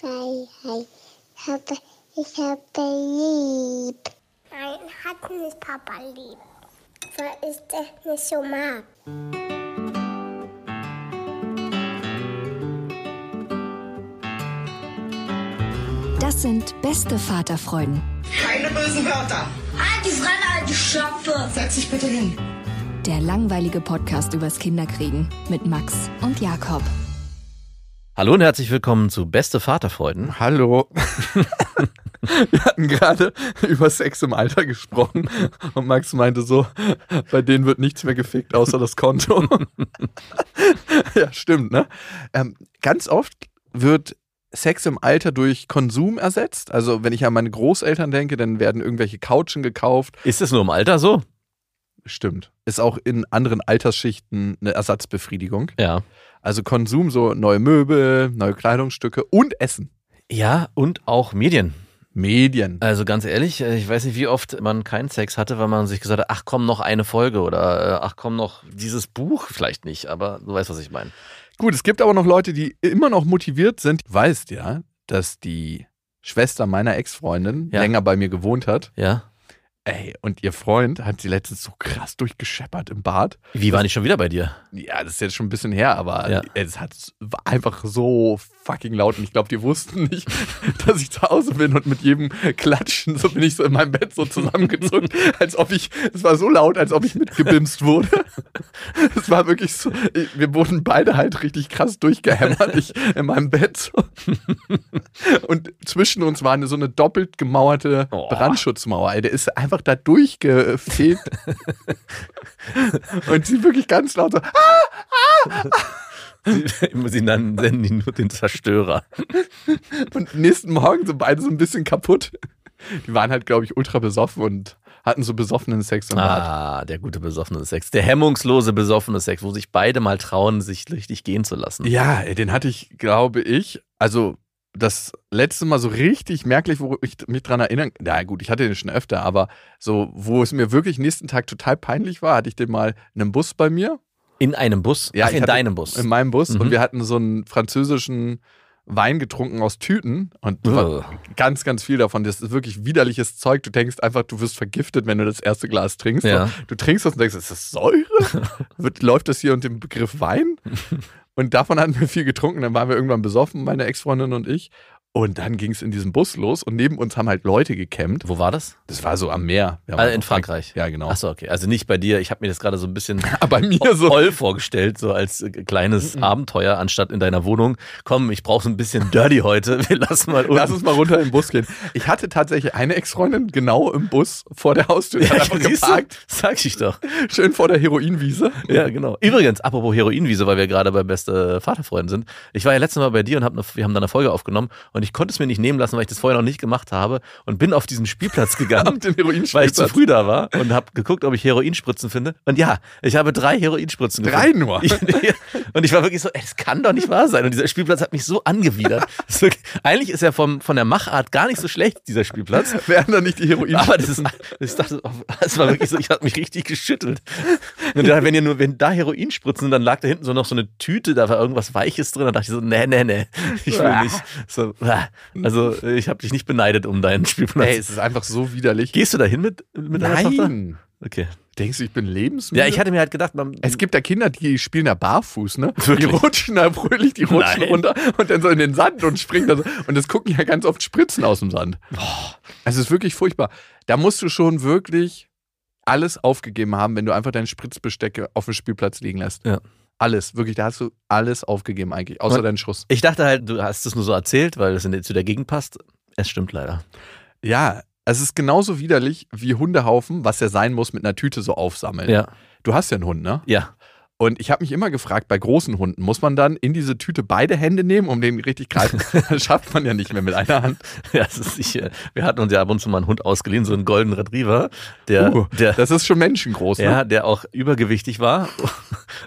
Freiheit. Ich habe, ich habe lieb. Nein, hat nicht Papa lieb. Weil ich das nicht so mag. Das sind beste Vaterfreuden. Keine bösen Wörter. Halt die Fremde, alte Schöpfe. Setz dich bitte hin. Der langweilige Podcast übers Kinderkriegen mit Max und Jakob. Hallo und herzlich willkommen zu Beste Vaterfreuden. Hallo. Wir hatten gerade über Sex im Alter gesprochen und Max meinte so, bei denen wird nichts mehr gefickt außer das Konto. ja, stimmt, ne? Ähm, ganz oft wird Sex im Alter durch Konsum ersetzt. Also wenn ich an meine Großeltern denke, dann werden irgendwelche Couchen gekauft. Ist es nur im Alter so? Stimmt. Ist auch in anderen Altersschichten eine Ersatzbefriedigung. Ja. Also Konsum, so neue Möbel, neue Kleidungsstücke und Essen. Ja, und auch Medien. Medien. Also ganz ehrlich, äh, ich weiß nicht, wie oft man keinen Sex hatte, weil man sich gesagt hat, ach komm, noch eine Folge oder äh, ach komm, noch dieses Buch. Vielleicht nicht, aber du weißt, was ich meine. Gut, es gibt aber noch Leute, die immer noch motiviert sind. Du weißt ja, dass die Schwester meiner Ex-Freundin Ja. länger bei mir gewohnt hat. Ja. Ey, und ihr Freund hat sie letztens so krass durchgescheppert im Bad. Wie war ich schon wieder bei dir? Ja, das ist jetzt schon ein bisschen her, aber Ja. es hat einfach so fucking laut und ich glaube, die wussten nicht, dass ich zu Hause bin und mit jedem Klatschen, so bin ich so in meinem Bett so zusammengezuckt, als ob ich, es war so laut, als ob ich mitgebimst wurde. Es war wirklich so, wir wurden beide halt richtig krass durchgehämmert, ich in meinem Bett so. Und zwischen uns war eine, so eine doppelt gemauerte Oh. Brandschutzmauer, der ist einfach da durchgefegt. und sie wirklich ganz laut so, Sie nennen nennen ihn nur den Zerstörer. Und nächsten Morgen sind beide so ein bisschen kaputt. Die waren halt, glaube ich, ultra besoffen und hatten so besoffenen Sex. Ah, der gute besoffene Sex. Der hemmungslose besoffene Sex, wo sich beide mal trauen, sich richtig gehen zu lassen. Ja, den hatte ich, glaube ich, also das letzte Mal so richtig merklich, wo ich mich dran erinnern. Na gut, ich hatte den schon öfter, aber so, wo es mir wirklich nächsten Tag total peinlich war, hatte ich den mal in einem Bus bei mir. In einem Bus? Ja, Ach, in deinem Bus. In meinem Bus. Mhm. Und wir hatten so einen französischen Wein getrunken aus Tüten und ganz, ganz viel davon. Das ist wirklich widerliches Zeug. Du denkst einfach, du wirst vergiftet, wenn du das erste Glas trinkst. Ja. Du trinkst das und denkst, ist das Säure? Wird, läuft das hier unter dem Begriff Wein? Und davon hatten wir viel getrunken. Dann waren wir irgendwann besoffen, meine Ex-Freundin und ich. Und dann ging es in diesem Bus los und neben uns haben halt Leute gecampt. Wo war das? Das war so am Meer. Also in Frankreich. Ja, genau. Achso, okay. Also nicht bei dir. Ich habe mir das gerade so ein bisschen Aber bei mir so. voll vorgestellt, so als äh, kleines Mhm. Abenteuer, anstatt in deiner Wohnung. Komm, ich brauche so ein bisschen Dirty heute. Wir lassen mal unten. Lass uns mal runter in den Bus gehen. Ich hatte tatsächlich eine Ex-Freundin genau im Bus vor der Haustür. Hat einfach siehst du? geparkt. Sag ich doch. Schön vor der Heroinwiese. Ja, genau. Übrigens, apropos Heroinwiese, weil wir gerade bei beste Vaterfreunden sind. Ich war ja letztes Mal bei dir und hab eine, wir haben da eine Folge aufgenommen und ich konnte es mir nicht nehmen lassen, weil ich das vorher noch nicht gemacht habe und bin auf diesen Spielplatz gegangen. Weil ich zu früh da war und habe geguckt, ob ich Heroinspritzen finde. Und ja, ich habe drei Heroinspritzen Drei gefunden. nur? und ich war wirklich so, ey, das kann doch nicht wahr sein. Und dieser Spielplatz hat mich so angewidert. Das ist wirklich, eigentlich ist er vom, von der Machart gar nicht so schlecht, dieser Spielplatz. Wären da nicht die Heroin? Aber das ist, ich dachte, es war wirklich so, ich habe mich richtig geschüttelt. Und dann, wenn ihr nur, wenn da Heroin spritzen, dann lag da hinten so noch so eine Tüte, da war irgendwas Weiches drin. Dann dachte ich so, nee, nee, nee, ich will nicht. So, also ich habe dich nicht beneidet um deinen Spielplatz. Ey, es ist einfach so widerlich. Gehst du da hin mit, mit deiner Tochter? Nein. Okay. Denkst du, ich bin lebensmüde? Ja, ich hatte mir halt gedacht, man, es gibt da Kinder, die spielen da barfuß, ne? Wirklich? Die rutschen da fröhlich, die rutschen Nein. runter und dann so in den Sand und springen da so. Und das gucken ja ganz oft Spritzen aus dem Sand. Es ist wirklich furchtbar. Da musst du schon wirklich alles aufgegeben haben, wenn du einfach deine Spritzbestecke auf dem Spielplatz liegen lässt. Ja. Alles, wirklich, da hast du alles aufgegeben eigentlich, außer Und- deinen Schuss. ich dachte halt, du hast es nur so erzählt, weil es in- zu der Gegend passt. Es stimmt leider. Ja, es ist genauso widerlich wie Hundehaufen, was ja sein muss, mit einer Tüte so aufsammeln. Ja. Du hast ja einen Hund, ne? Ja. Und ich habe mich immer gefragt, bei großen Hunden, muss man dann in diese Tüte beide Hände nehmen, um den richtig greifen? Das schafft man ja nicht mehr mit einer Hand. Ja, das ist sicher. Wir hatten uns ja ab und zu mal einen Hund ausgeliehen, so einen Golden Retriever, der, Uh, der, das ist schon menschengroß, ne? ja, der auch übergewichtig war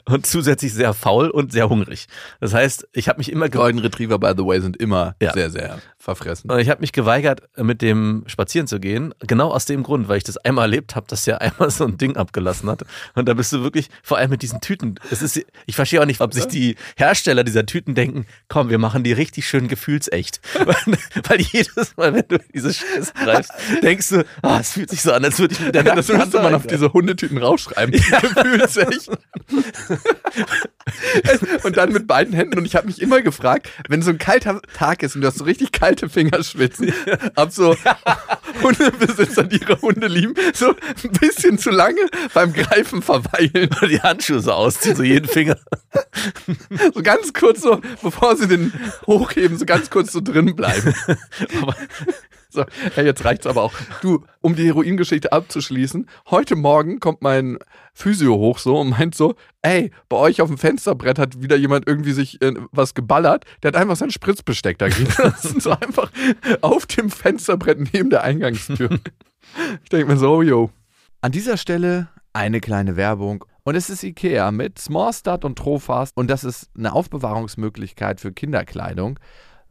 und zusätzlich sehr faul und sehr hungrig. Das heißt, ich habe mich immer Golden Retriever, by the way, sind immer Ja. sehr, sehr verfressen. und ich habe mich geweigert, mit dem spazieren zu gehen, genau aus dem Grund, weil ich das einmal erlebt habe, dass er einmal so ein Ding abgelassen hat. Und da bist du wirklich, vor allem mit diesen Tüten. Es ist, ich verstehe auch nicht, ob sich die Hersteller dieser Tüten denken, komm, wir machen die richtig schön gefühlsecht. weil, weil jedes Mal, wenn du diese Scheiße greifst, denkst du, ah, es fühlt sich so an, als würde ich mit der Ja, das müsste man auf diese Hundetüten rausschreiben. Gefühlsecht. und dann mit beiden Händen. Und ich habe mich immer gefragt, wenn so ein kalter Tag ist und du hast so richtig kalte Fingerspitzen, ob so Hundebesitzer, die ihre Hunde lieben, so ein bisschen zu lange beim Greifen verweilen. die Handschuhe so ausziehen, so jeden Finger. So ganz kurz so, bevor sie den hochheben, so ganz kurz so drin bleiben. Aber So, ja, jetzt reicht's aber auch. Du, um die Heroingeschichte abzuschließen, heute Morgen kommt mein Physio hoch so und meint so, ey, bei euch auf dem Fensterbrett hat wieder jemand irgendwie sich äh, was geballert. Der hat einfach sein Spritzbesteck da lassen. so einfach auf dem Fensterbrett neben der Eingangstür. Ich denke mir so, oh, yo. An dieser Stelle eine kleine Werbung. Und es ist Ikea mit Smallstart und Trofast. Und das ist eine Aufbewahrungsmöglichkeit für Kinderkleidung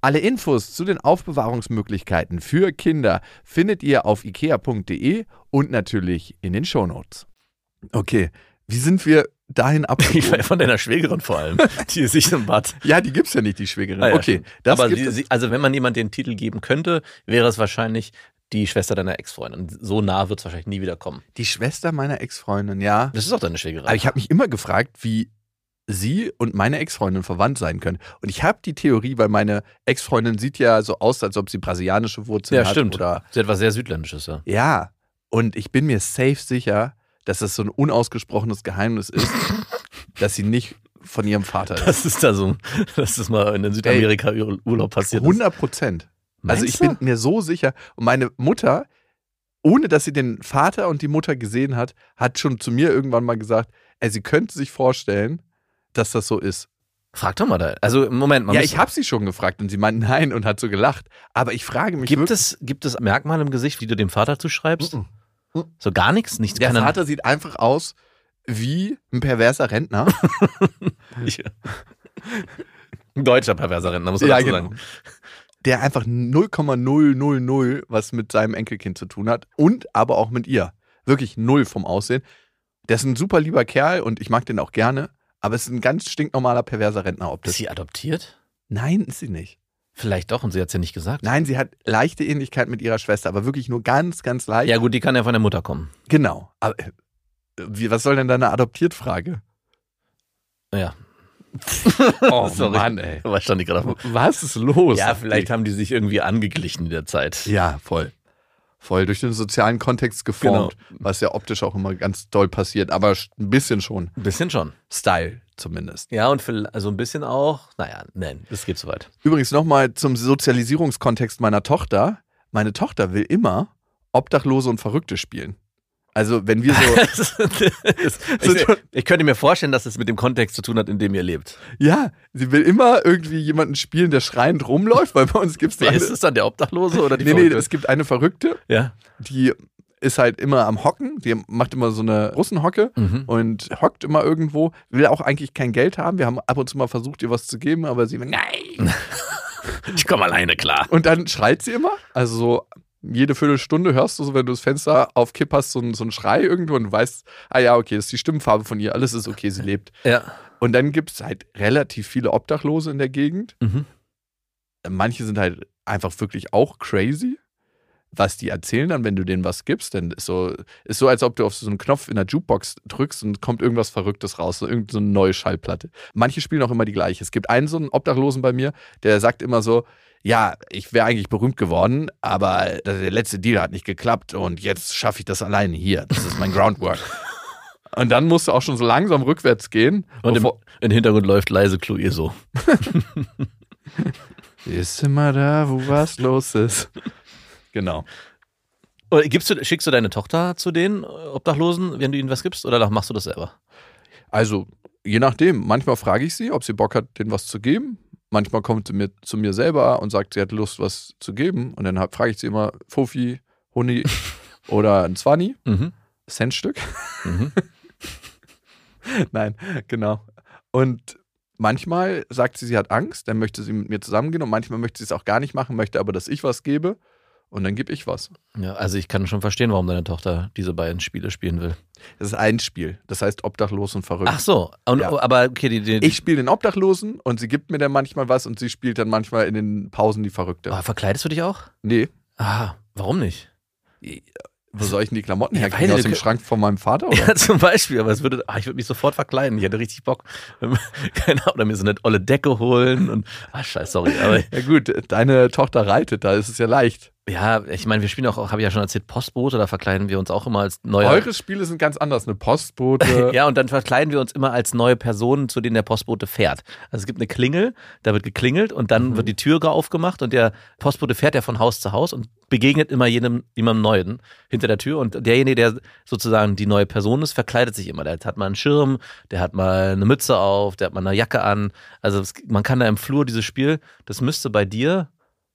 Alle Infos zu den Aufbewahrungsmöglichkeiten für Kinder findet ihr auf ikea.de und natürlich in den Shownotes. Okay, wie sind wir dahin war von deiner Schwägerin vor allem, die sich im Bad. ja, die gibt's ja nicht, die Schwägerin. Ah ja, okay, Aber sie, also wenn man jemand den Titel geben könnte, wäre es wahrscheinlich die Schwester deiner Ex-Freundin. So nah wird es wahrscheinlich nie wieder kommen. die Schwester meiner Ex-Freundin, ja. Das ist auch deine Schwägerin. Aber ich habe mich immer gefragt, wie sie und meine Ex-Freundin verwandt sein können. Und ich habe die Theorie, weil meine Ex-Freundin sieht ja so aus, als ob sie brasilianische Wurzeln ja, hat. stimmt. Oder Sie hat was sehr Südländisches, ja. ja. Und ich bin mir safe sicher, dass das so ein unausgesprochenes Geheimnis ist, dass sie nicht von ihrem Vater ist. Das ist da so, dass das mal in Südamerika Urlaub passiert ist. 100 Prozent. Also ich bin mir so sicher. Und meine Mutter, ohne dass sie den Vater und die Mutter gesehen hat, hat schon zu mir irgendwann mal gesagt, ey, sie könnte sich vorstellen, dass das so ist. Frag doch mal da. Also, Moment, man ja, ich habe sie schon gefragt und sie meint nein und hat so gelacht. Aber ich frage mich gibt, es, gibt es Merkmale im Gesicht, die du dem Vater zuschreibst? Mhm. So gar nichts? Nichts der Vater sieht einfach aus wie ein perverser Rentner. Ein deutscher perverser Rentner, muss man Ja, dazu genau. sagen. der einfach 0,000 was mit seinem Enkelkind zu tun hat und aber auch mit ihr. Wirklich null vom Aussehen. Der ist ein super lieber Kerl und ich mag den auch gerne, aber es ist ein ganz stinknormaler perverser Rentner Ist optisch. sie adoptiert? Nein, ist sie nicht. Vielleicht doch, und sie hat es ja nicht gesagt. Nein, sie hat leichte Ähnlichkeit mit ihrer Schwester, aber wirklich nur ganz, ganz leicht. Ja, gut, die kann ja von der Mutter kommen. Genau. Aber äh, wie, was soll denn deine Adoptiert-Frage? Ja. Oh Sorry. Mann, ey. Was stand die gerade vor? Was ist los? Ja, vielleicht haben die sich irgendwie angeglichen in der Zeit. Ja, voll. Voll durch den sozialen Kontext geformt, was ja optisch auch immer ganz doll passiert, aber ein bisschen schon. Ein bisschen schon. Style zumindest. Ja, und für, also ein bisschen auch, naja, nein, das geht zu weit. Übrigens nochmal zum Sozialisierungskontext meiner Tochter. Meine Tochter will immer Obdachlose und Verrückte spielen. Also wenn wir so, ich, ich könnte mir vorstellen, dass es mit dem Kontext zu tun hat, in dem ihr lebt. ja, sie will immer irgendwie jemanden spielen, der schreiend rumläuft, weil bei uns gibt es Wer eine, ist es dann, der Obdachlose oder die nee, nee, Verrückte? es gibt eine Verrückte, Ja. die ist halt immer am Hocken, die macht immer so eine Russenhocke Mhm. und hockt immer irgendwo, will auch eigentlich kein Geld haben. Wir haben ab und zu mal versucht, ihr was zu geben, aber sie, nein. Ich komme alleine klar. Und dann schreit sie immer. Also so jede Viertelstunde hörst du so, wenn du das Fenster auf Kipp hast, so ein, so ein Schrei irgendwo und du weißt, ah ja, okay, das ist die Stimmfarbe von ihr, alles ist okay, sie lebt. Ja. Und dann gibt es halt relativ viele Obdachlose in der Gegend. Mhm. Manche sind halt einfach wirklich auch crazy. Was die erzählen dann, wenn du denen was gibst. Denn ist so, ist so, als ob du auf so einen Knopf in der Jukebox drückst und kommt irgendwas Verrücktes raus, so irgendeine neue Schallplatte. Manche spielen auch immer die gleiche. Es gibt einen so einen Obdachlosen bei mir, der sagt immer so, ja, ich wäre eigentlich berühmt geworden, aber der letzte Deal hat nicht geklappt und jetzt schaffe ich das alleine hier. Das ist mein Groundwork. Und dann musst du auch schon so langsam rückwärts gehen. Und im, im Hintergrund läuft leise Chloe so. ist immer da, wo was los ist. Genau. Oder gibst du, schickst du deine Tochter zu den äh, Obdachlosen, wenn du ihnen was gibst, oder machst du das selber? Also, je nachdem. Manchmal frage ich sie, ob sie Bock hat, denen was zu geben. Manchmal kommt sie mir, zu mir selber und sagt, sie hat Lust, was zu geben. Und dann frage ich sie immer, Fofi, Huni oder ein Zwanni, Mhm. Centstück. Mhm. Nein, genau. Und manchmal sagt sie, sie hat Angst, dann möchte sie mit mir zusammengehen und manchmal möchte sie es auch gar nicht machen, möchte aber, dass ich was gebe und dann gebe ich was. Ja, also ich kann schon verstehen, warum deine Tochter diese beiden Spiele spielen will. Das ist ein Spiel, das heißt obdachlos und verrückt. Ach so, und, Ja. aber okay, die, die, Ich spiele den Obdachlosen und sie gibt mir dann manchmal was und sie spielt dann manchmal in den Pausen die Verrückte. Ah, verkleidest du dich auch? Nee, Ah, warum nicht? wo soll ich denn die Klamotten Ja, herkriegen? Aus dem Schrank von meinem Vater? Oder? Ja, zum Beispiel, aber es würde, ah, ich würde mich sofort verkleiden. Ich hätte richtig Bock. Keine Ahnung, oder mir so eine olle Decke holen und, ah, scheiße, sorry. Aber Ja gut, deine Tochter reitet, da ist es ja leicht. Ja, ich meine, wir spielen auch, habe ich ja schon erzählt, Postbote, da verkleiden wir uns auch immer als neue. Eure Spiele sind ganz anders. Eine Postbote. Ja, und dann verkleiden wir uns immer als neue Personen, zu denen der Postbote fährt. Also es gibt eine Klingel, da wird geklingelt und dann wird die Tür aufgemacht und der Postbote fährt ja von Haus zu Haus und begegnet immer jedem, jemandem Neuen hinter der Tür. Und derjenige, der sozusagen die neue Person ist, verkleidet sich immer. Der hat mal einen Schirm, der hat mal eine Mütze auf, der hat mal eine Jacke an. Also es, man kann da im Flur dieses Spiel, das müsste bei dir,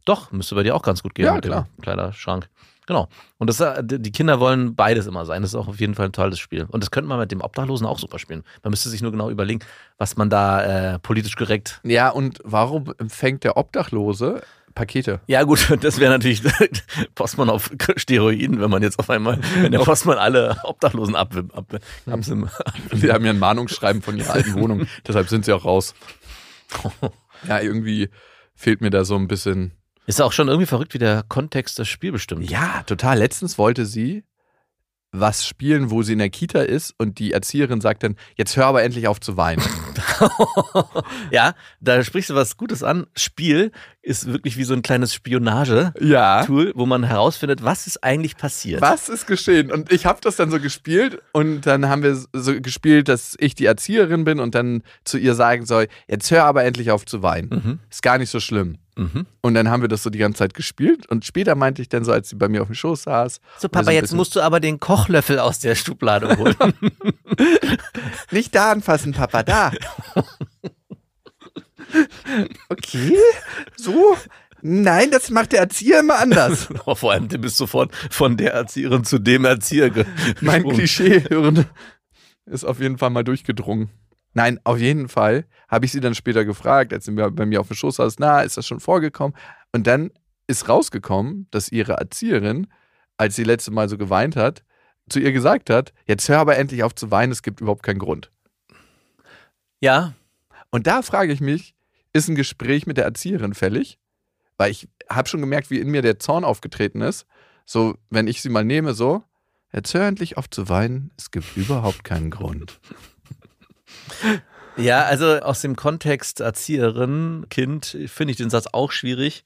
doch, müsste bei dir auch ganz gut gehen Ja, mit klar. dem Kleiderschrank. Genau. Und das, äh, die Kinder wollen beides immer sein. Das ist auch auf jeden Fall ein tolles Spiel. Und das könnte man mit dem Obdachlosen auch super spielen. Man müsste sich nur genau überlegen, was man da äh, politisch korrekt. Ja, und warum empfängt der Obdachlose Pakete? Ja, gut, das wäre natürlich Postmann auf Steroiden, wenn man jetzt auf einmal, wenn der Postmann alle Obdachlosen ab, ab, ab, Sie haben ja ein Mahnungsschreiben von ihrer alten Wohnung, deshalb sind sie auch raus. Ja, irgendwie fehlt mir da so ein bisschen. Ist auch schon irgendwie verrückt, wie der Kontext das Spiel bestimmt. Ja, total. Letztens wollte sie was spielen, wo sie in der Kita ist und die Erzieherin sagt dann, jetzt hör aber endlich auf zu weinen. ja, da sprichst du was Gutes an. Spiel ist wirklich wie so ein kleines Spionage-Tool, Ja. wo man herausfindet, was ist eigentlich passiert. Was ist geschehen? Und ich habe das dann so gespielt und dann haben wir so gespielt, dass ich die Erzieherin bin und dann zu ihr sagen soll, jetzt hör aber endlich auf zu weinen. Mhm. Ist gar nicht so schlimm. Mhm. Und dann haben wir das so die ganze Zeit gespielt und später meinte ich dann so, als sie bei mir auf dem Schoß saß, So, Papa, so jetzt musst du aber den Kochlöffel aus der Schublade holen. nicht da anfassen, Papa, da. okay, so? Nein, das macht der Erzieher immer anders. Oh, Vor allem, du bist sofort von der Erzieherin zu dem Erzieher mein. Klischee ist auf jeden Fall mal durchgedrungen. Nein, auf jeden Fall habe ich sie dann später gefragt, als sie mir- bei mir auf dem Schoß saß, na, ist das schon vorgekommen? Und dann ist rausgekommen, dass ihre Erzieherin, als sie letzte Mal so geweint hat, zu ihr gesagt hat, jetzt hör aber endlich auf zu weinen, es gibt überhaupt keinen Grund. Ja, Und da frage ich mich, ist ein Gespräch mit der Erzieherin fällig? Weil ich habe schon gemerkt, wie in mir der Zorn aufgetreten ist. So, wenn ich sie mal nehme, so, jetzt hör endlich auf zu weinen, es gibt überhaupt keinen Grund. Ja, also aus dem Kontext Erzieherin, Kind, finde ich den Satz auch schwierig.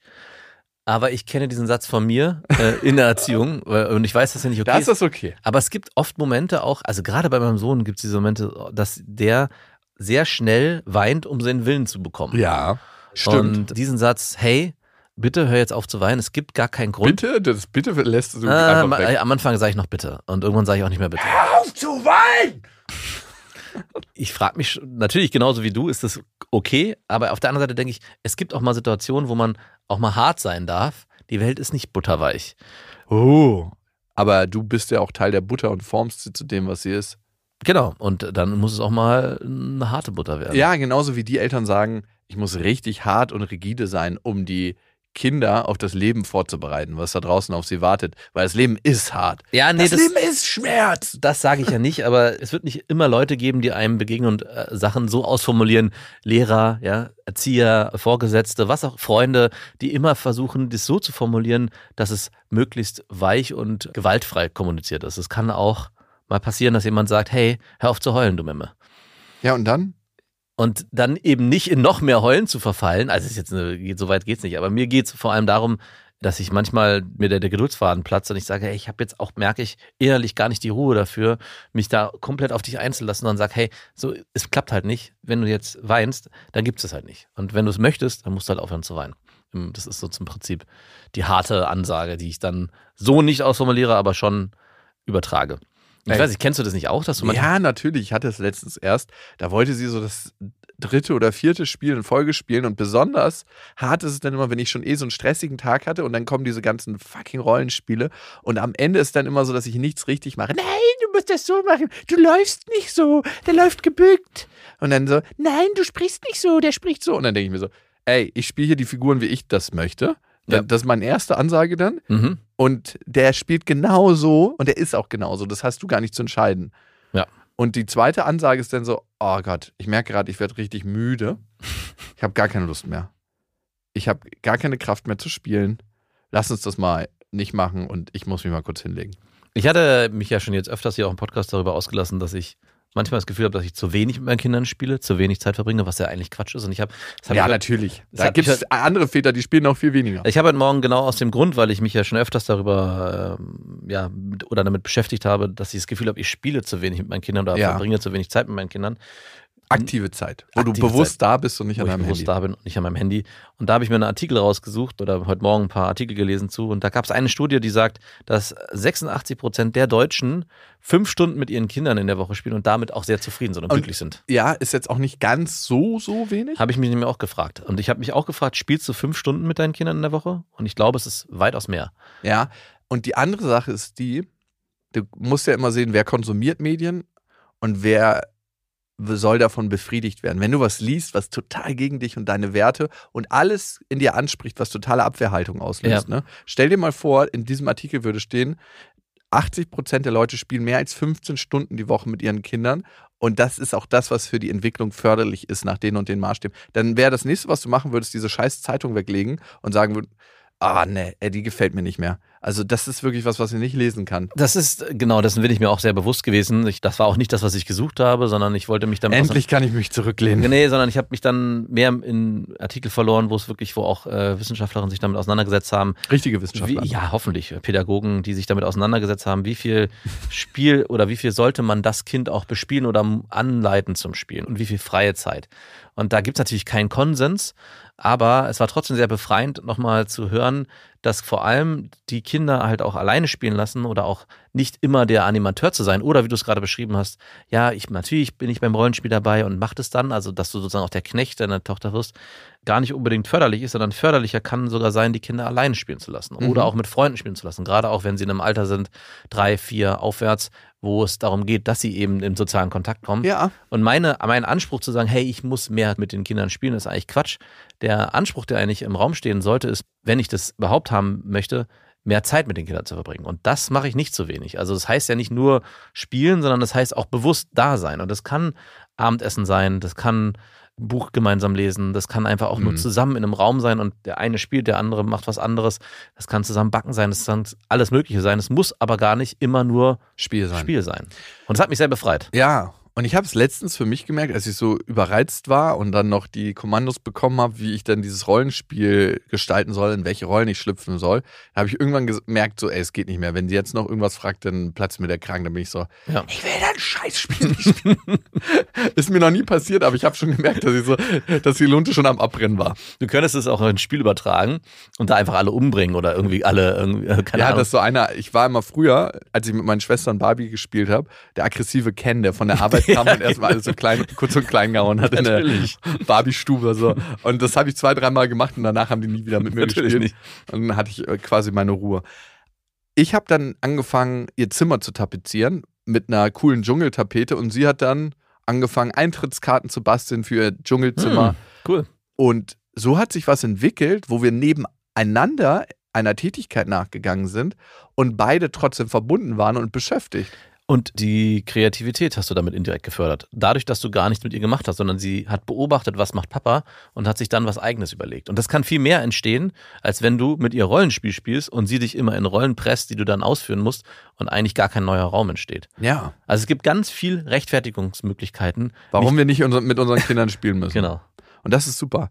Aber ich kenne diesen Satz von mir äh, in der Erziehung äh, und ich weiß, dass er nicht okay Da ist das okay. Aber es gibt oft Momente auch, also gerade bei meinem Sohn gibt es diese Momente, dass der sehr schnell weint, um seinen Willen zu bekommen. Ja, stimmt. Und diesen Satz, hey, bitte hör jetzt auf zu weinen, es gibt gar keinen Grund. bitte, das bitte lässt du Ah, einfach weg. am Anfang sage ich noch bitte und irgendwann sage ich auch nicht mehr bitte. Auf zu weinen! Ich frage mich natürlich genauso wie du, ist das okay? Aber auf der anderen Seite denke ich, es gibt auch mal Situationen, wo man auch mal hart sein darf. Die Welt ist nicht butterweich. Oh. Aber du bist ja auch Teil der Butter und formst sie zu dem, was sie ist. Genau, und dann muss es auch mal eine harte Butter werden. Ja, genauso wie die Eltern sagen, ich muss richtig hart und rigide sein, um die Kinder auf das Leben vorzubereiten, was da draußen auf sie wartet. Weil das Leben ist hart. Ja, nee, das, das- Leben ist Schmerz. Das sage ich ja nicht, aber es wird nicht immer Leute geben, die einem begegnen und äh, Sachen so ausformulieren. Lehrer, ja, Erzieher, Vorgesetzte, was auch, Freunde, die immer versuchen, das so zu formulieren, dass es möglichst weich und gewaltfrei kommuniziert ist. Es kann auch mal passieren, dass jemand sagt, hey, hör auf zu heulen, du Memme. Ja, und dann? Und dann eben nicht in noch mehr Heulen zu verfallen. Also es ist jetzt eine, geht, so weit geht's nicht. Aber mir geht's vor allem darum, dass ich manchmal mir der, der Geduldsfaden platzt und ich sage, hey, ich habe jetzt auch, merke ich, innerlich gar nicht die Ruhe dafür, mich da komplett auf dich einzulassen und sage, hey, so, es klappt halt nicht. Wenn du jetzt weinst, dann gibt's es halt nicht. Und wenn du es möchtest, dann musst du halt aufhören zu weinen. Ähm, Das ist so zum Prinzip die harte Ansage, die ich dann so nicht ausformuliere, aber schon übertrage. Ich weiß nicht, kennst du das nicht auch, dass du Ja, natürlich. Ich hatte es letztens erst. Da wollte sie so das dritte oder vierte Spiel in Folge spielen und besonders hart ist es dann immer, wenn ich schon eh so einen stressigen Tag hatte und dann kommen diese ganzen fucking Rollenspiele und am Ende ist dann immer so, dass ich nichts richtig mache. Nein, du musst das so machen. Du läufst nicht so. Der läuft gebückt. Und dann so, nein, du sprichst nicht so. Der spricht so. Und dann denke ich mir so, ey, ich spiele hier die Figuren, wie ich das möchte. Ja. Das ist meine erste Ansage dann. Mhm. Und der spielt genau so und der ist auch genauso. Das hast du gar nicht zu entscheiden. Ja. Und die zweite Ansage ist dann so: Oh Gott, ich merke gerade, ich werde richtig müde. Ich habe gar keine Lust mehr. Ich habe gar keine Kraft mehr zu spielen. Lass uns das mal nicht machen und ich muss mich mal kurz hinlegen. Ich hatte mich ja schon jetzt öfters hier auch im Podcast darüber ausgelassen, dass ich manchmal das Gefühl habe, dass ich zu wenig mit meinen Kindern spiele, zu wenig Zeit verbringe, was ja eigentlich Quatsch ist. Und ich habe, ja, ich, natürlich. Da gibt es andere Väter, die spielen noch viel weniger. ich habe heute Morgen genau aus dem Grund, weil ich mich ja schon öfters darüber ähm, ja oder damit beschäftigt habe, dass ich das Gefühl habe, ich spiele zu wenig mit meinen Kindern oder Ja. verbringe zu wenig Zeit mit meinen Kindern, Aktive Zeit, wo Aktive du bewusst Zeit. da bist und nicht an deinem bewusst Handy. da bin und nicht an meinem Handy. Und da habe ich mir einen Artikel rausgesucht oder heute Morgen ein paar Artikel gelesen zu. Und da gab es eine Studie, die sagt, dass 86 Prozent der Deutschen fünf Stunden mit ihren Kindern in der Woche spielen und damit auch sehr zufrieden sind und, Und- glücklich sind. Ja, ist jetzt auch nicht ganz so, so wenig. Habe ich mich nämlich auch gefragt. Und ich habe mich auch gefragt, spielst du fünf Stunden mit deinen Kindern in der Woche? Und ich glaube, es ist weitaus mehr. Ja, und die andere Sache ist die, du musst ja immer sehen, wer konsumiert Medien und wer soll davon befriedigt werden. Wenn du was liest, was total gegen dich und deine Werte und alles in dir anspricht, was totale Abwehrhaltung auslöst. Ne? Stell dir mal vor, in diesem Artikel würde stehen, 80 Prozent der Leute spielen mehr als 15 Stunden die Woche mit ihren Kindern. Und das ist auch das, was für die Entwicklung förderlich ist nach den und den Maßstäben. Dann wäre das nächste, was du machen würdest, diese scheiß Zeitung weglegen und sagen würden, ah, nee, ey, die gefällt mir nicht mehr. Also das ist wirklich was, was ich nicht lesen kann. Das ist, genau, dessen bin ich mir auch sehr bewusst gewesen. Ich, das war auch nicht das, was ich gesucht habe, sondern ich wollte mich damit Endlich kann ich mich zurücklehnen. Nee, sondern ich habe mich dann mehr in Artikel verloren, wo es wirklich, wo auch äh, Wissenschaftlerinnen sich damit auseinandergesetzt haben. Richtige Wie, Wissenschaftler. ja, hoffentlich. Pädagogen, die sich damit auseinandergesetzt haben, wie viel Spiel oder wie viel sollte man das Kind auch bespielen oder anleiten zum Spielen und wie viel freie Zeit. Und da gibt es natürlich keinen Konsens, aber es war trotzdem sehr befreiend, nochmal zu hören, dass vor allem die Kinder halt auch alleine spielen lassen oder auch nicht immer der Animateur zu sein. Oder wie du es gerade beschrieben hast, ja, ich natürlich bin ich beim Rollenspiel dabei und mach das dann, also dass du sozusagen auch der Knecht deiner Tochter wirst, gar nicht unbedingt förderlich ist, sondern förderlicher kann sogar sein, die Kinder alleine spielen zu lassen oder Mhm. auch mit Freunden spielen zu lassen. Gerade auch wenn sie in einem Alter sind, drei, vier aufwärts, wo es darum geht, dass sie eben in sozialen Kontakt kommen. Ja, Und meine, mein Anspruch zu sagen, hey, ich muss mehr mit den Kindern spielen, ist eigentlich Quatsch. Der Anspruch, der eigentlich im Raum stehen sollte, ist, wenn ich das überhaupt haben möchte, mehr Zeit mit den Kindern zu verbringen. Und das mache ich nicht so wenig. Also das heißt ja nicht nur spielen, sondern das heißt auch bewusst da sein. Und das kann Abendessen sein, das kann ein Buch gemeinsam lesen, das kann einfach auch nur Mhm. zusammen in einem Raum sein und der eine spielt, der andere macht was anderes. Das kann zusammen backen sein, das kann alles Mögliche sein. Es muss aber gar nicht immer nur Spiel sein. Spiel sein. Und das hat mich sehr befreit. Ja, und ich habe es letztens für mich gemerkt, als ich so überreizt war und dann noch die Kommandos bekommen habe, wie ich dann dieses Rollenspiel gestalten soll, in welche Rollen ich schlüpfen soll. Habe ich irgendwann gemerkt, so, ey, es geht nicht mehr. Wenn sie jetzt noch irgendwas fragt, dann platzt mir der Kragen. Dann bin ich so, Ja. ich will dein Scheißspiel nicht spielen. Ist mir noch nie passiert, aber ich habe schon gemerkt, dass ich so, dass die Lunte schon am Abbrennen war. Du könntest es auch in ein Spiel übertragen und da einfach alle umbringen oder irgendwie alle, irgendwie, äh, keine ja, Ahnung. das ist so einer, ich war immer früher, als ich mit meinen Schwestern Barbie gespielt habe, der aggressive Ken, der von der Arbeit kam und erstmal alles so klein, kurz und klein gehauen hat in der. Barbie-Stube. So. Und das habe ich zwei, dreimal gemacht und danach haben die nie wieder mit mir Natürlich gespielt. nicht. Und dann hatte ich äh, quasi meine Ruhe. Ich habe dann angefangen, ihr Zimmer zu tapezieren mit einer coolen Dschungeltapete und sie hat dann angefangen, Eintrittskarten zu basteln für ihr Dschungelzimmer. Hm, cool. Und so hat sich was entwickelt, wo wir neben einander einer Tätigkeit nachgegangen sind und beide trotzdem verbunden waren und beschäftigt. Und die Kreativität hast du damit indirekt gefördert. Dadurch, dass du gar nichts mit ihr gemacht hast, sondern sie hat beobachtet, was macht Papa und hat sich dann was Eigenes überlegt. Und das kann viel mehr entstehen, als wenn du mit ihr Rollenspiel spielst und sie dich immer in Rollen presst, die du dann ausführen musst und eigentlich gar kein neuer Raum entsteht. Ja. Also es gibt ganz viel Rechtfertigungsmöglichkeiten. Warum wir nicht mit unseren Kindern spielen müssen. Genau. Und das ist super.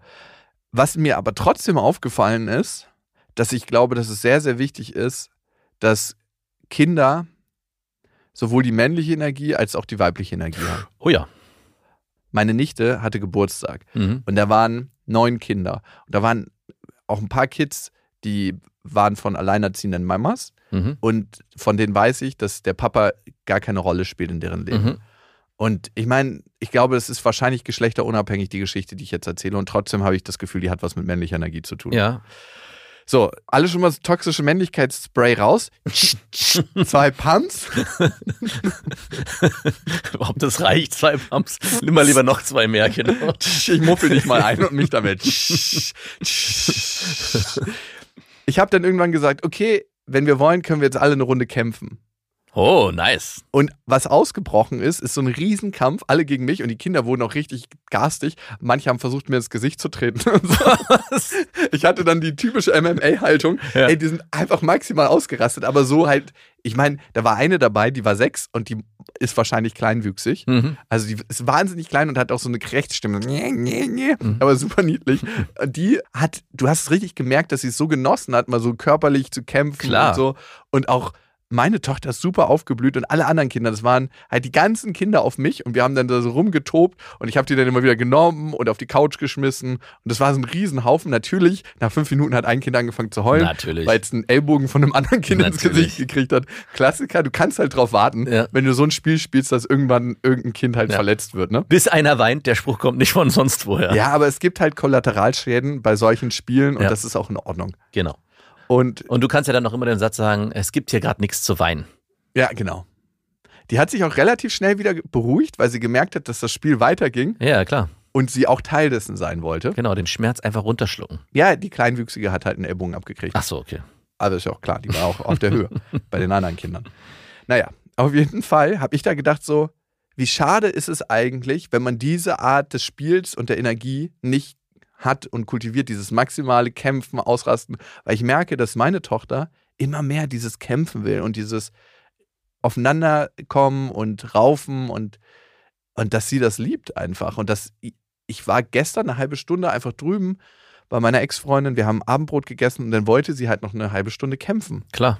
Was mir aber trotzdem aufgefallen ist, dass ich glaube, dass es sehr, sehr wichtig ist, dass Kinder sowohl die männliche Energie als auch die weibliche Energie haben. Oh ja. Meine Nichte hatte Geburtstag Mhm. und da waren neun Kinder. Und da waren auch ein paar Kids, die waren von alleinerziehenden Mamas. Mhm. Und von denen weiß ich, dass der Papa gar keine Rolle spielt in deren Leben. Mhm. Und ich meine, ich glaube, es ist wahrscheinlich geschlechterunabhängig, die Geschichte, die ich jetzt erzähle. Und trotzdem habe ich das Gefühl, die hat was mit männlicher Energie zu tun. Ja. So, alle schon mal das toxische Männlichkeitsspray raus. Zwei Pumps. Ob das reicht, zwei Pumps. Nimm mal lieber noch zwei mehr, genau. Ich muffel dich mal ein und mich damit. Ich habe dann irgendwann gesagt, okay, wenn wir wollen, können wir jetzt alle eine Runde kämpfen. Oh, nice. Und was ausgebrochen ist, ist so ein Riesenkampf, alle gegen mich und die Kinder wurden auch richtig garstig. Manche haben versucht, mir ins Gesicht zu treten. und so. Ich hatte dann die typische MMA-Haltung. Ja. Ey, die sind einfach maximal ausgerastet, aber so halt, ich meine, da war eine dabei, die war sechs und die ist wahrscheinlich kleinwüchsig. Mhm. Also die ist wahnsinnig klein und hat auch so eine Rechtsstimme. Nee, nee, nee. Mhm. Aber super niedlich. Und Die hat, du hast es richtig gemerkt, dass sie es so genossen hat, mal so körperlich zu kämpfen Klar. und so. Und auch meine Tochter ist super aufgeblüht und alle anderen Kinder, das waren halt die ganzen Kinder auf mich und wir haben dann da so rumgetobt und ich habe die dann immer wieder genommen und auf die Couch geschmissen und das war so ein Riesenhaufen. Natürlich, nach fünf Minuten hat ein Kind angefangen zu heulen, weil es einen Ellbogen von einem anderen Kind ins Natürlich. Gesicht gekriegt hat. Klassiker, du kannst halt drauf warten, Ja. wenn du so ein Spiel spielst, dass irgendwann irgendein Kind halt Ja. verletzt wird, ne? Bis einer weint, der Spruch kommt nicht von sonst woher. Ja, aber es gibt halt Kollateralschäden bei solchen Spielen und Ja. das ist auch in Ordnung. Genau. Und Und du kannst ja dann noch immer den Satz sagen, es gibt hier gerade nichts zu weinen. ja, genau. Die hat sich auch relativ schnell wieder beruhigt, weil sie gemerkt hat, dass das Spiel weiterging Ja, klar. und sie auch Teil dessen sein wollte. Genau, den Schmerz einfach runterschlucken. Ja, die Kleinwüchsige hat halt einen Ellbogen abgekriegt. Ach so, okay. Aber ist ja auch klar, die war auch auf der Höhe bei den anderen Kindern. Naja, auf jeden Fall habe ich da gedacht so, wie schade ist es eigentlich, wenn man diese Art des Spiels und der Energie nicht hat und kultiviert, dieses maximale Kämpfen, Ausrasten, weil ich merke, dass meine Tochter immer mehr dieses Kämpfen will und dieses Aufeinanderkommen und Raufen und, und dass sie das liebt einfach. Und dass ich war gestern eine halbe Stunde einfach drüben bei meiner Ex-Freundin, wir haben Abendbrot gegessen und dann wollte sie halt noch eine halbe Stunde kämpfen. Klar.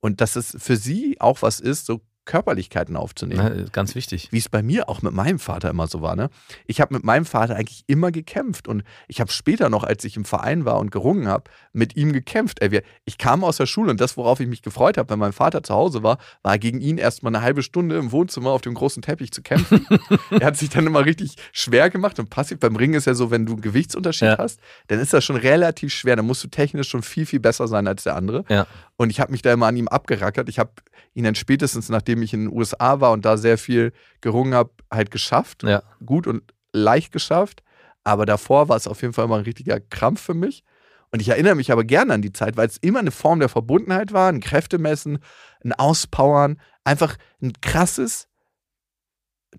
Und dass es für sie auch was ist, so Körperlichkeiten aufzunehmen. Ne, ganz wichtig. Wie es bei mir auch mit meinem Vater immer so war. Ne? Ich habe mit meinem Vater eigentlich immer gekämpft. Und ich habe später noch, als ich im Verein war und gerungen habe, mit ihm gekämpft. Ey, wir, ich kam aus der Schule und das, worauf ich mich gefreut habe, wenn mein Vater zu Hause war, war gegen ihn erstmal eine halbe Stunde im Wohnzimmer auf dem großen Teppich zu kämpfen. er hat sich dann immer richtig schwer gemacht. Und passiv beim Ringen ist ja so, wenn du einen Gewichtsunterschied Ja. hast, dann ist das schon relativ schwer. Dann musst du technisch schon viel, viel besser sein als der andere. Ja. Und ich habe mich da immer an ihm abgerackert. Ich habe ihn dann spätestens, nachdem ich in den USA war und da sehr viel gerungen habe, halt geschafft. Ja. Gut und leicht geschafft. Aber davor war es auf jeden Fall immer ein richtiger Krampf für mich. Und ich erinnere mich aber gerne an die Zeit, weil es immer eine Form der Verbundenheit war, ein Kräftemessen, ein Auspowern, einfach ein krasses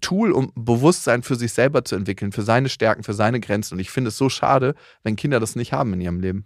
Tool, um Bewusstsein für sich selber zu entwickeln, für seine Stärken, für seine Grenzen. Und ich finde es so schade, wenn Kinder das nicht haben in ihrem Leben.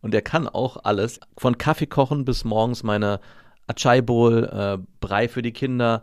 Und der kann auch alles, von Kaffee kochen bis morgens meine Achai Bowl, äh, Brei für die Kinder,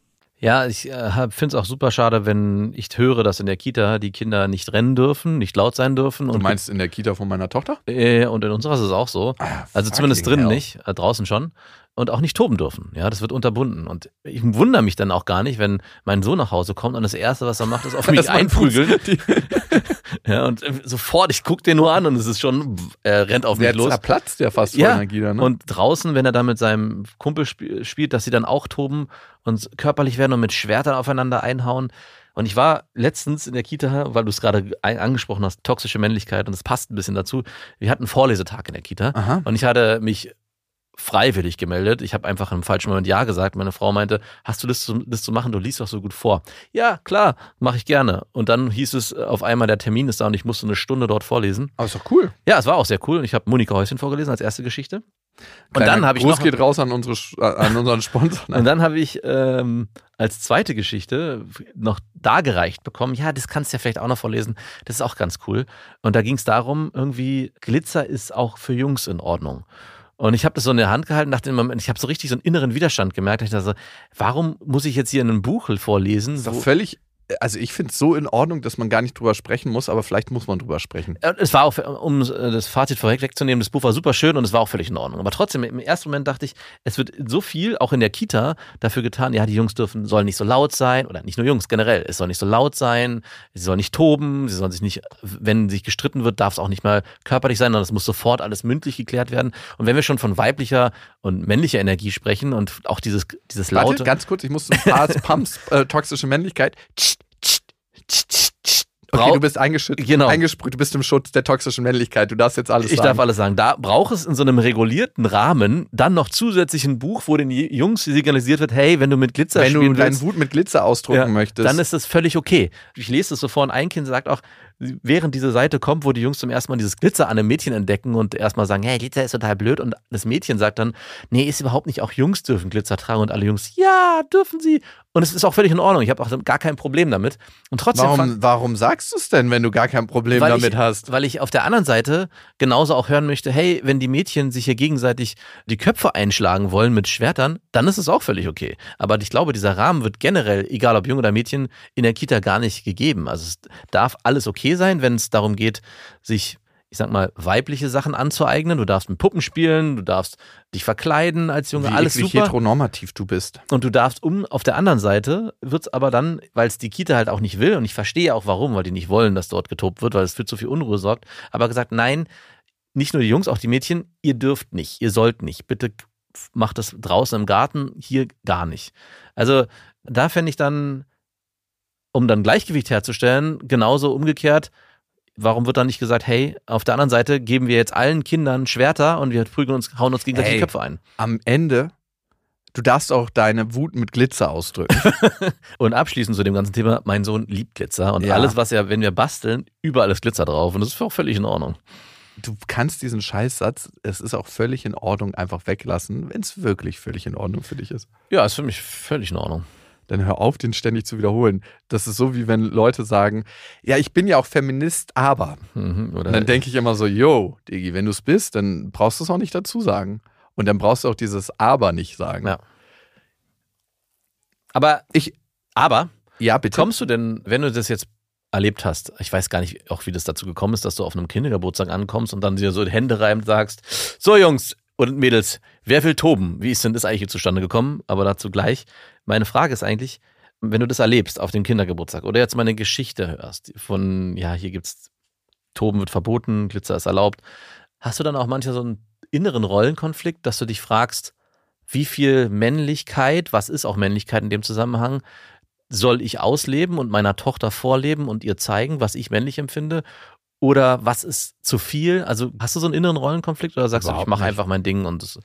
Ja, ich äh, finde es auch super schade, wenn ich höre, dass in der Kita die Kinder nicht rennen dürfen, nicht laut sein dürfen. Du meinst in der Kita von meiner Tochter? Äh, und in unserer ist es auch so. Ah, also zumindest drinnen nicht, äh, draußen schon. Und auch nicht toben dürfen. Ja, das wird unterbunden. Und ich wundere mich dann auch gar nicht, wenn mein Sohn nach Hause kommt und das Erste, was er macht, ist auf mich einprügeln. ja, und sofort, ich gucke den nur an und es ist schon, er rennt auf mich los. platzt ja fast vor ja, Energie, ne? Und draußen, wenn er dann mit seinem Kumpel sp spielt, dass sie dann auch toben und körperlich werden und mit Schwertern aufeinander einhauen. Und ich war letztens in der Kita, weil du es gerade angesprochen hast, toxische Männlichkeit, und es passt ein bisschen dazu. Wir hatten einen Vorlesetag in der Kita Aha. und ich hatte mich freiwillig gemeldet. Ich habe einfach im falschen Moment Ja gesagt. Meine Frau meinte, hast du das zu, das zu machen? Du liest doch so gut vor. Ja, klar, mache ich gerne. Und dann hieß es äh, auf einmal, der Termin ist da und ich musste eine Stunde dort vorlesen. Aber ist doch cool. Ja, es war auch sehr cool. Und ich habe Monika Häuschen vorgelesen als erste Geschichte. Und dann habe ich Gruß noch, geht raus an, unsere, an unseren Sponsor. und dann habe ich ähm, als zweite Geschichte noch dargereicht bekommen. Ja, das kannst du ja vielleicht auch noch vorlesen. Das ist auch ganz cool. Und da ging es darum, irgendwie Glitzer ist auch für Jungs in Ordnung. Und ich habe das so in der Hand gehalten, dachte immer, ich habe so richtig so einen inneren Widerstand gemerkt. Ich dachte so, warum muss ich jetzt hier in einem Buch vorlesen? Das ist doch völlig also ich finde es so in Ordnung, dass man gar nicht drüber sprechen muss, aber vielleicht muss man drüber sprechen. Es war auch, um das Fazit vorweg wegzunehmen, das Buch war super schön und es war auch völlig in Ordnung. Aber trotzdem, im ersten Moment dachte ich, es wird so viel, auch in der Kita, dafür getan, ja, die Jungs dürfen, sollen nicht so laut sein, oder nicht nur Jungs, generell, es soll nicht so laut sein, sie sollen nicht toben, sie sollen sich nicht, wenn sich gestritten wird, darf es auch nicht mal körperlich sein, sondern es muss sofort alles mündlich geklärt werden. Und wenn wir schon von weiblicher und männlicher Energie sprechen und auch dieses, dieses laute. Warte, ganz kurz, ich muss zum Pars Pumps, äh, toxische Männlichkeit. Tsch, Okay, du bist eingeschüttet, genau. eingesprüht, du bist im Schutz der toxischen Männlichkeit. Du darfst jetzt alles ich sagen. Ich darf alles sagen. Da braucht es in so einem regulierten Rahmen dann noch zusätzlich ein Buch, wo den Jungs signalisiert wird, hey, wenn du mit Glitzer wenn du deinen Wut mit Glitzer ausdrucken ja, möchtest, dann ist das völlig okay. Ich lese das so vor und ein Kind sagt auch, während diese Seite kommt, wo die Jungs zum ersten Mal dieses Glitzer an einem Mädchen entdecken und erstmal sagen, hey, Glitzer ist total blöd und das Mädchen sagt dann, nee, ist überhaupt nicht, auch Jungs dürfen Glitzer tragen und alle Jungs, ja, dürfen sie. Und es ist auch völlig in Ordnung. Ich habe auch gar kein Problem damit. Und trotzdem. Warum, warum sagst du es denn, wenn du gar kein Problem damit ich, hast? Weil ich auf der anderen Seite genauso auch hören möchte, hey, wenn die Mädchen sich hier gegenseitig die Köpfe einschlagen wollen mit Schwertern, dann ist es auch völlig okay. Aber ich glaube, dieser Rahmen wird generell, egal ob Junge oder Mädchen, in der Kita gar nicht gegeben. Also es darf alles okay sein, wenn es darum geht, sich ich sag mal, weibliche Sachen anzueignen. Du darfst mit Puppen spielen, du darfst dich verkleiden als Junge, Wie alles super. heteronormativ du bist. Und du darfst um, auf der anderen Seite wird es aber dann, weil es die Kita halt auch nicht will, und ich verstehe auch warum, weil die nicht wollen, dass dort getobt wird, weil es für zu viel Unruhe sorgt, aber gesagt, nein, nicht nur die Jungs, auch die Mädchen, ihr dürft nicht, ihr sollt nicht. Bitte macht das draußen im Garten, hier gar nicht. Also da fände ich dann, um dann Gleichgewicht herzustellen, genauso umgekehrt, Warum wird dann nicht gesagt, hey, auf der anderen Seite geben wir jetzt allen Kindern Schwerter und wir prügeln uns, hauen uns gegenseitig hey, die Köpfe ein? Am Ende, du darfst auch deine Wut mit Glitzer ausdrücken. und abschließend zu dem ganzen Thema, mein Sohn liebt Glitzer und ja. alles, was er, wenn wir basteln, überall ist Glitzer drauf und das ist auch völlig in Ordnung. Du kannst diesen Scheißsatz, es ist auch völlig in Ordnung, einfach weglassen, wenn es wirklich völlig in Ordnung für dich ist. Ja, ist für mich völlig in Ordnung. Dann hör auf, den ständig zu wiederholen. Das ist so, wie wenn Leute sagen, ja, ich bin ja auch Feminist, aber. Mhm, dann denke ich immer so, yo, Digi, wenn du es bist, dann brauchst du es auch nicht dazu sagen. Und dann brauchst du auch dieses Aber nicht sagen. Ja. Aber Ich- aber Ja, bitte. kommst du denn, wenn du das jetzt erlebt hast, ich weiß gar nicht auch, wie das dazu gekommen ist, dass du auf einem Kindergeburtstag ankommst und dann dir so die Hände reibend sagst, so Jungs und Mädels, wer will toben? Wie ist denn das eigentlich zustande gekommen? Aber dazu gleich. Meine Frage ist eigentlich, wenn du das erlebst auf dem Kindergeburtstag oder jetzt mal eine Geschichte hörst von, ja, hier gibt's Toben wird verboten, Glitzer ist erlaubt, hast du dann auch manchmal so einen inneren Rollenkonflikt, dass du dich fragst, wie viel Männlichkeit, was ist auch Männlichkeit in dem Zusammenhang, soll ich ausleben und meiner Tochter vorleben und ihr zeigen, was ich männlich empfinde? Oder was ist zu viel? Also hast du so einen inneren Rollenkonflikt oder sagst du, Überhaupt ich mache einfach mein Ding und das,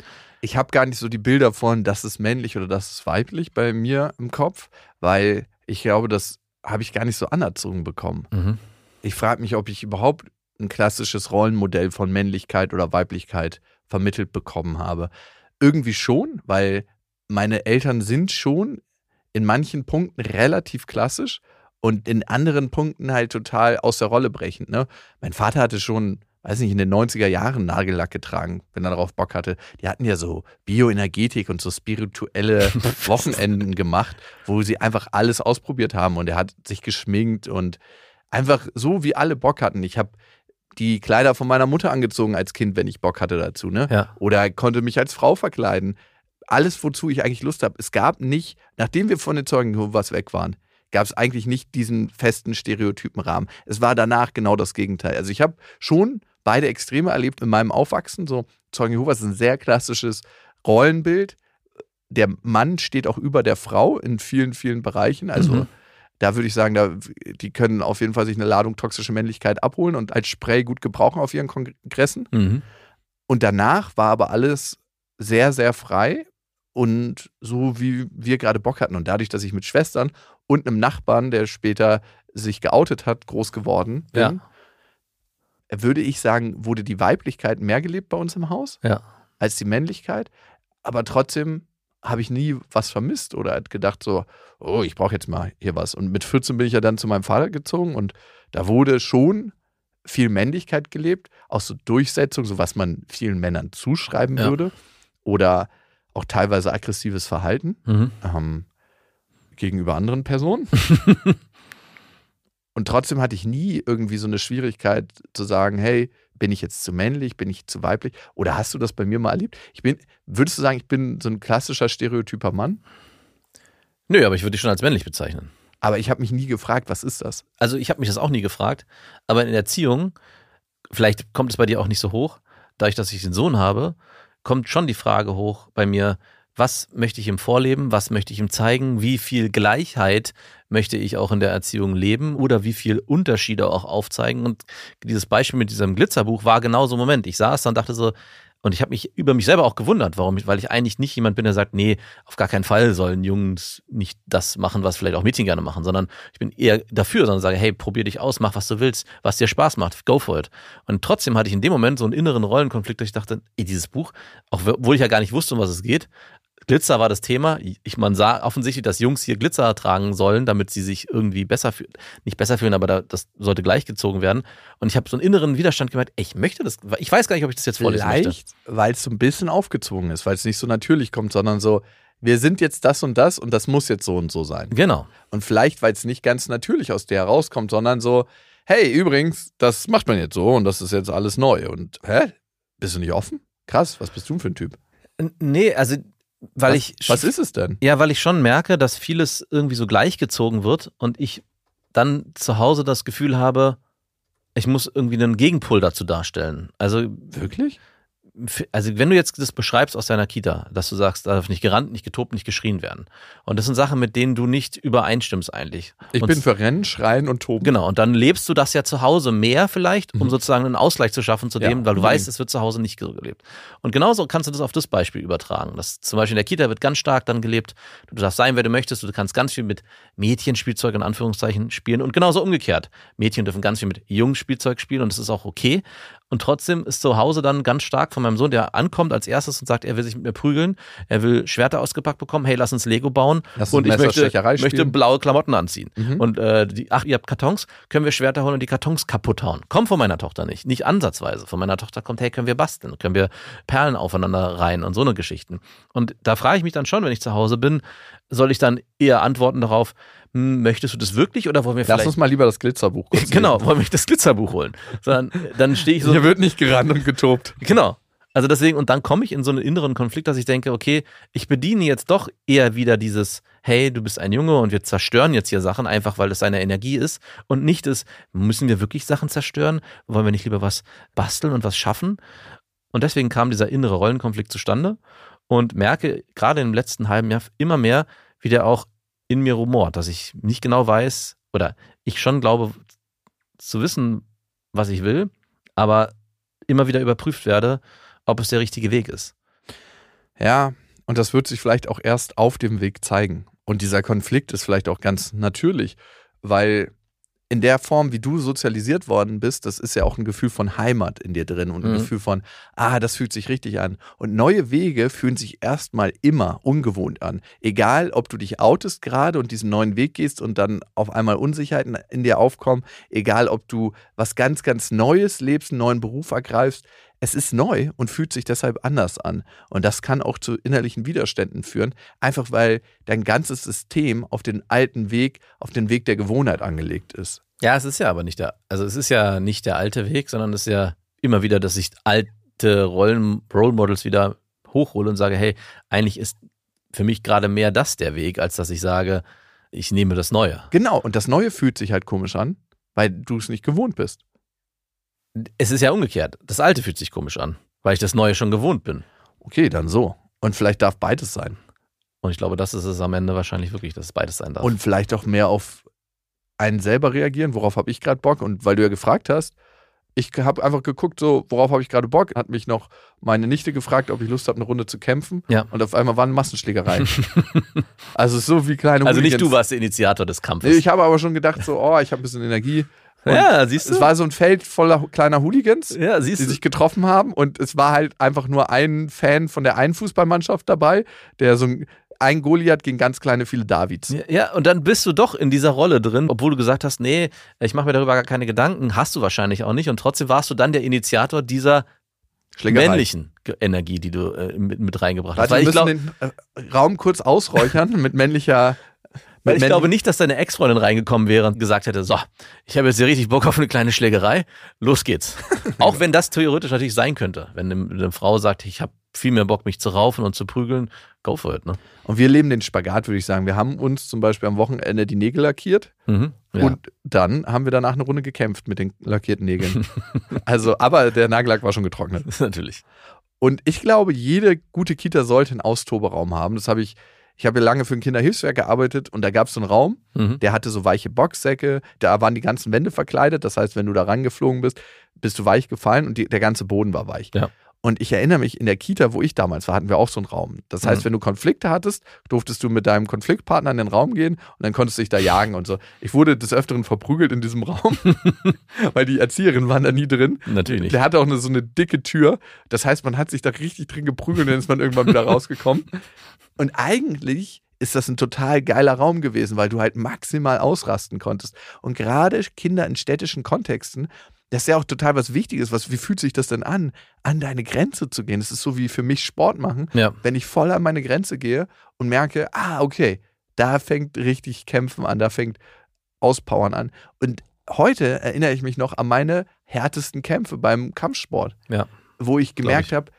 ich habe gar nicht so die Bilder von, das ist männlich oder das ist weiblich bei mir im Kopf, weil ich glaube, das habe ich gar nicht so anerzogen bekommen. mhm. Ich frage mich, ob ich überhaupt ein klassisches Rollenmodell von Männlichkeit oder Weiblichkeit vermittelt bekommen habe. Irgendwie schon, weil meine Eltern sind schon in manchen Punkten relativ klassisch und in anderen Punkten halt total aus der Rolle brechend. Ne? Mein Vater hatte schon, weiß nicht, in den 90er Jahren Nagellack getragen, wenn er darauf Bock hatte. Die hatten ja so Bioenergetik und so spirituelle Wochenenden gemacht, wo sie einfach alles ausprobiert haben und er hat sich geschminkt und einfach so, wie alle Bock hatten. Ich habe die Kleider von meiner Mutter angezogen als Kind, wenn ich Bock hatte dazu, ne? Ja. Oder konnte mich als Frau verkleiden. Alles, wozu ich eigentlich Lust habe. Es gab nicht, nachdem wir von den Zeugen Jehovas weg waren, gab es eigentlich nicht diesen festen Stereotypenrahmen. Es war danach genau das Gegenteil. Also ich habe schon beide Extreme erlebt in meinem Aufwachsen. So Zeugen Jehovas ist ein sehr klassisches Rollenbild. Der Mann steht auch über der Frau in vielen, vielen Bereichen. Also Mhm. da würde ich sagen, da, die können auf jeden Fall sich eine Ladung toxische Männlichkeit abholen und als Spray gut gebrauchen auf ihren Kongressen. Mhm. Und danach war aber alles sehr, sehr frei und so, wie wir gerade Bock hatten. Und dadurch, dass ich mit Schwestern und einem Nachbarn, der später sich geoutet hat, groß geworden bin, würde ich sagen, wurde die Weiblichkeit mehr gelebt bei uns im Haus Ja. als die Männlichkeit. Aber trotzdem habe ich nie was vermisst oder hat gedacht so, oh, ich brauche jetzt mal hier was. Und mit 14 bin ich ja dann zu meinem Vater gezogen und da wurde schon viel Männlichkeit gelebt, auch so Durchsetzung, so was man vielen Männern zuschreiben Ja. würde oder auch teilweise aggressives Verhalten Mhm. ähm, gegenüber anderen Personen. Und trotzdem hatte ich nie irgendwie so eine Schwierigkeit zu sagen, hey, bin ich jetzt zu männlich, bin ich zu weiblich? Oder hast du das bei mir mal erlebt? Ich bin, würdest du sagen, ich bin so ein klassischer stereotyper Mann? Nö, aber ich würde dich schon als männlich bezeichnen. Aber ich habe mich nie gefragt, was ist das? Also ich habe mich das auch nie gefragt, aber in Erziehung, vielleicht kommt es bei dir auch nicht so hoch, dadurch, dass ich den Sohn habe, kommt schon die Frage hoch bei mir, was möchte ich ihm vorleben, was möchte ich ihm zeigen, wie viel Gleichheit möchte ich auch in der Erziehung leben oder wie viel Unterschiede auch aufzeigen. Und dieses Beispiel mit diesem Glitzerbuch war genau so ein Moment. Ich saß dann dachte so, und ich habe mich über mich selber auch gewundert, warum ich, weil ich eigentlich nicht jemand bin, der sagt, nee, auf gar keinen Fall sollen Jungs nicht das machen, was vielleicht auch Mädchen gerne machen, sondern ich bin eher dafür, sondern sage, hey, probier dich aus, mach was du willst, was dir Spaß macht, go for it. Und trotzdem hatte ich in dem Moment so einen inneren Rollenkonflikt, dass ich dachte, ey, dieses Buch, obwohl ich ja gar nicht wusste, um was es geht, Glitzer war das Thema. Ich, man sah offensichtlich, dass Jungs hier Glitzer tragen sollen, damit sie sich irgendwie besser fühlen. Nicht besser fühlen, aber da, das sollte gleichgezogen werden. Und ich habe so einen inneren Widerstand gemerkt, ey, ich möchte das. Ich weiß gar nicht, ob ich das jetzt vorlesen möchte. Vielleicht, weil es so ein bisschen aufgezwungen ist, weil es nicht so natürlich kommt, sondern so, wir sind jetzt das und das und das muss jetzt so und so sein. Genau. Und vielleicht, weil es nicht ganz natürlich aus dir herauskommt, sondern so, hey, übrigens, das macht man jetzt so und das ist jetzt alles neu. Und hä? Bist du nicht offen? Krass, was bist du für ein Typ? N- Nee, also, weil was, ich. Was ist es denn? Ja, weil ich schon merke, dass vieles irgendwie so gleichgezogen wird und ich dann zu Hause das Gefühl habe, ich muss irgendwie einen Gegenpol dazu darstellen. Also Wirklich? Also wenn du jetzt das beschreibst aus deiner Kita, dass du sagst, da darf nicht gerannt, nicht getobt, nicht geschrien werden. Und das sind Sachen, mit denen du nicht übereinstimmst eigentlich. Ich und bin für Rennen, Schreien und Toben. Genau, und dann lebst du das ja zu Hause mehr vielleicht, um sozusagen einen Ausgleich zu schaffen zu Mhm. Ja, dem, weil du unbedingt. weißt, es wird zu Hause nicht so gelebt. Und genauso kannst du das auf das Beispiel übertragen. Das zum Beispiel in der Kita wird ganz stark dann gelebt, du darfst sein, wer du möchtest, du kannst ganz viel mit Mädchenspielzeug in Anführungszeichen spielen und genauso umgekehrt. Mädchen dürfen ganz viel mit Jungsspielzeug spielen und das ist auch okay. Und trotzdem ist zu Hause dann ganz stark von meinem Sohn, der ankommt als erstes und sagt, er will sich mit mir prügeln, er will Schwerter ausgepackt bekommen, hey, lass uns Lego bauen Lass und ich möchte, möchte blaue Klamotten anziehen. Und äh, die, ach, ihr habt Kartons, können wir Schwerter holen und die Kartons kaputt hauen. Kommt von meiner Tochter nicht, nicht ansatzweise. Von meiner Tochter kommt, hey, können wir basteln, können wir Perlen aufeinander reihen und so eine Geschichten. Und da frage ich mich dann schon, wenn ich zu Hause bin, soll ich dann eher antworten darauf, möchtest du das wirklich oder wollen wir Lass vielleicht uns mal lieber das Glitzerbuch kurz Genau, wollen wir das Glitzerbuch holen. Sondern dann stehe ich so. Hier wird nicht gerannt und getobt. Genau. Also deswegen, und dann komme ich in so einen inneren Konflikt, dass ich denke, okay, ich bediene jetzt doch eher wieder dieses, hey, du bist ein Junge und wir zerstören jetzt hier Sachen, einfach weil es seine Energie ist. Und nicht das, müssen wir wirklich Sachen zerstören? Wollen wir nicht lieber was basteln und was schaffen? Und deswegen kam dieser innere Rollenkonflikt zustande und merke gerade im letzten halben Jahr immer mehr, wie der auch in mir rumort, dass ich nicht genau weiß oder ich schon glaube zu wissen, was ich will, aber immer wieder überprüft werde, ob es der richtige Weg ist. Ja, und das wird sich vielleicht auch erst auf dem Weg zeigen. Und dieser Konflikt ist vielleicht auch ganz natürlich, weil in der Form, wie du sozialisiert worden bist, das ist ja auch ein Gefühl von Heimat in dir drin und ein Mhm. Gefühl von, ah, das fühlt sich richtig an. Und neue Wege fühlen sich erstmal immer ungewohnt an. Egal, ob du dich outest gerade und diesen neuen Weg gehst und dann auf einmal Unsicherheiten in dir aufkommen, egal, ob du was ganz, ganz Neues lebst, einen neuen Beruf ergreifst, es ist neu und fühlt sich deshalb anders an. Und das kann auch zu innerlichen Widerständen führen, einfach weil dein ganzes System auf den alten Weg, auf den Weg der Gewohnheit angelegt ist. Ja, es ist ja aber nicht der, also es ist ja nicht der alte Weg, sondern es ist ja immer wieder, dass ich alte Rollen, Role Models wieder hochhole und sage, hey, eigentlich ist für mich gerade mehr das der Weg, als dass ich sage, ich nehme das Neue. Genau, und das Neue fühlt sich halt komisch an, weil du es nicht gewohnt bist. Es ist ja umgekehrt. Das Alte fühlt sich komisch an, weil ich das Neue schon gewohnt bin. Okay, dann so. Und vielleicht darf beides sein. Und ich glaube, das ist es am Ende wahrscheinlich wirklich, dass es beides sein darf. Und vielleicht auch mehr auf einen selber reagieren, worauf habe ich gerade Bock? Und weil du ja gefragt hast, ich habe einfach geguckt, so, worauf habe ich gerade Bock? Hat mich noch meine Nichte gefragt, ob ich Lust habe, eine Runde zu kämpfen. Ja. Und auf einmal waren Massenschlägereien. also so wie kleine also nicht Hooligans. du warst der Initiator des Kampfes. Nee, ich habe aber schon gedacht, so, oh, ich habe ein bisschen Energie. Und ja, siehst du? Es war so ein Feld voller kleiner Hooligans, ja, die sich getroffen haben. Und es war halt einfach nur ein Fan von der einen Fußballmannschaft dabei, der so ein, ein Goliath gegen ganz kleine viele Davids. Ja, und dann bist du doch in dieser Rolle drin, obwohl du gesagt hast, nee, ich mache mir darüber gar keine Gedanken, hast du wahrscheinlich auch nicht. Und trotzdem warst du dann der Initiator dieser männlichen Energie, die du äh, mit, mit reingebracht hast. Warte, Weil wir ich, müssen glaub, den äh, Raum kurz ausräuchern mit männlicher. Weil ich männ- glaube nicht, dass deine Ex-Freundin reingekommen wäre und gesagt hätte, so, ich habe jetzt hier richtig Bock auf eine kleine Schlägerei, los geht's. auch wenn das theoretisch natürlich sein könnte, wenn eine, eine Frau sagt, ich habe viel mehr Bock, mich zu raufen und zu prügeln, go for it. Ne? Und wir leben den Spagat, würde ich sagen. Wir haben uns zum Beispiel am Wochenende die Nägel lackiert Mhm. Ja. und dann haben wir danach eine Runde gekämpft mit den lackierten Nägeln. also, aber der Nagellack war schon getrocknet. natürlich. Und ich glaube, jede gute Kita sollte einen Austoberaum haben. Das habe ich, ich habe ja lange für ein Kinderhilfswerk gearbeitet und da gab es so einen Raum, Mhm. der hatte so weiche Boxsäcke, da waren die ganzen Wände verkleidet. Das heißt, wenn du da rangeflogen bist, bist du weich gefallen und die, der ganze Boden war weich. Ja. Und ich erinnere mich, in der Kita, wo ich damals war, hatten wir auch so einen Raum. Das heißt, Mhm. wenn du Konflikte hattest, durftest du mit deinem Konfliktpartner in den Raum gehen und dann konntest du dich da jagen und so. Ich wurde des Öfteren verprügelt in diesem Raum, weil die Erzieherinnen waren da nie drin. Natürlich nicht. Der hatte auch eine, so eine dicke Tür. Das heißt, man hat sich da richtig drin geprügelt und dann ist man irgendwann wieder rausgekommen. Und eigentlich ist das ein total geiler Raum gewesen, weil du halt maximal ausrasten konntest. Und gerade Kinder in städtischen Kontexten, das ist ja auch total was Wichtiges. Was, wie fühlt sich das denn an, an deine Grenze zu gehen? Das ist so wie für mich Sport machen. Ja. Wenn ich voll an meine Grenze gehe und merke, ah, okay, da fängt richtig Kämpfen an, da fängt Auspowern an. Und heute erinnere ich mich noch an meine härtesten Kämpfe beim Kampfsport, Ja. wo ich gemerkt habe,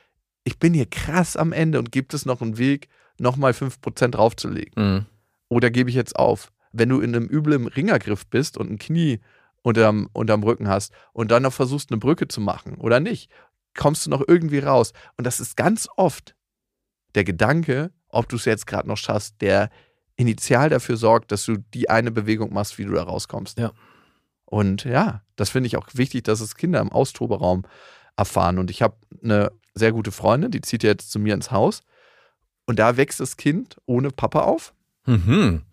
ich bin hier krass am Ende und gibt es noch einen Weg, nochmal 5% draufzulegen? Mhm. Oder gebe ich jetzt auf? Wenn du in einem üblen Ringergriff bist und ein Knie unterm, unterm Rücken hast und dann noch versuchst, eine Brücke zu machen oder nicht, kommst du noch irgendwie raus. Und das ist ganz oft der Gedanke, ob du es jetzt gerade noch schaffst, der initial dafür sorgt, dass du die eine Bewegung machst, wie du da rauskommst. Ja. Und ja, das finde ich auch wichtig, dass es Kinder im Austoberaum erfahren. Und ich habe eine sehr gute Freundin, die zieht jetzt zu mir ins Haus. Und da wächst das Kind ohne Papa auf. Mhm.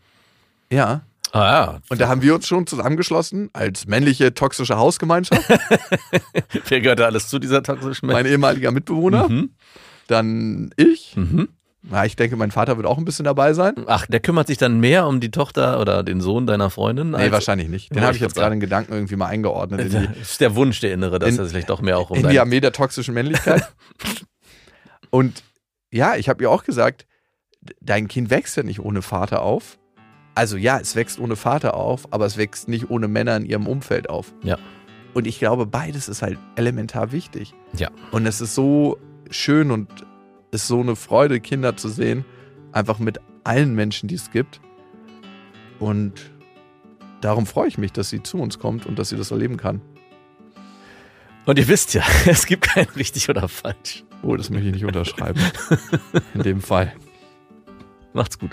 Ja. Ah ja. Und da haben wir uns schon zusammengeschlossen als männliche toxische Hausgemeinschaft. Wer gehört da alles zu dieser toxischen mein ehemaliger Mitbewohner, Mhm. dann ich. Mhm. Ja, ich denke, mein Vater wird auch ein bisschen dabei sein. Ach, der kümmert sich dann mehr um die Tochter oder den Sohn deiner Freundin? Nee, wahrscheinlich nicht. Den habe ich jetzt gerade in Gedanken irgendwie mal eingeordnet Das ist der Wunsch, der Innere, dass In- er sich vielleicht doch mehr auch um in die Armee der toxischen Männlichkeit. Und ja, ich habe ihr auch gesagt, dein Kind wächst ja nicht ohne Vater auf. Also ja, es wächst ohne Vater auf, aber es wächst nicht ohne Männer in ihrem Umfeld auf. Ja. Und ich glaube, beides ist halt elementar wichtig. Ja. Und es ist so schön und ist so eine Freude, Kinder zu sehen, einfach mit allen Menschen, die es gibt. Und darum freue ich mich, dass sie zu uns kommt und dass sie das erleben kann. Und ihr wisst ja, es gibt kein richtig oder falsch. Oh, das möchte ich nicht unterschreiben. In dem Fall. Macht's gut.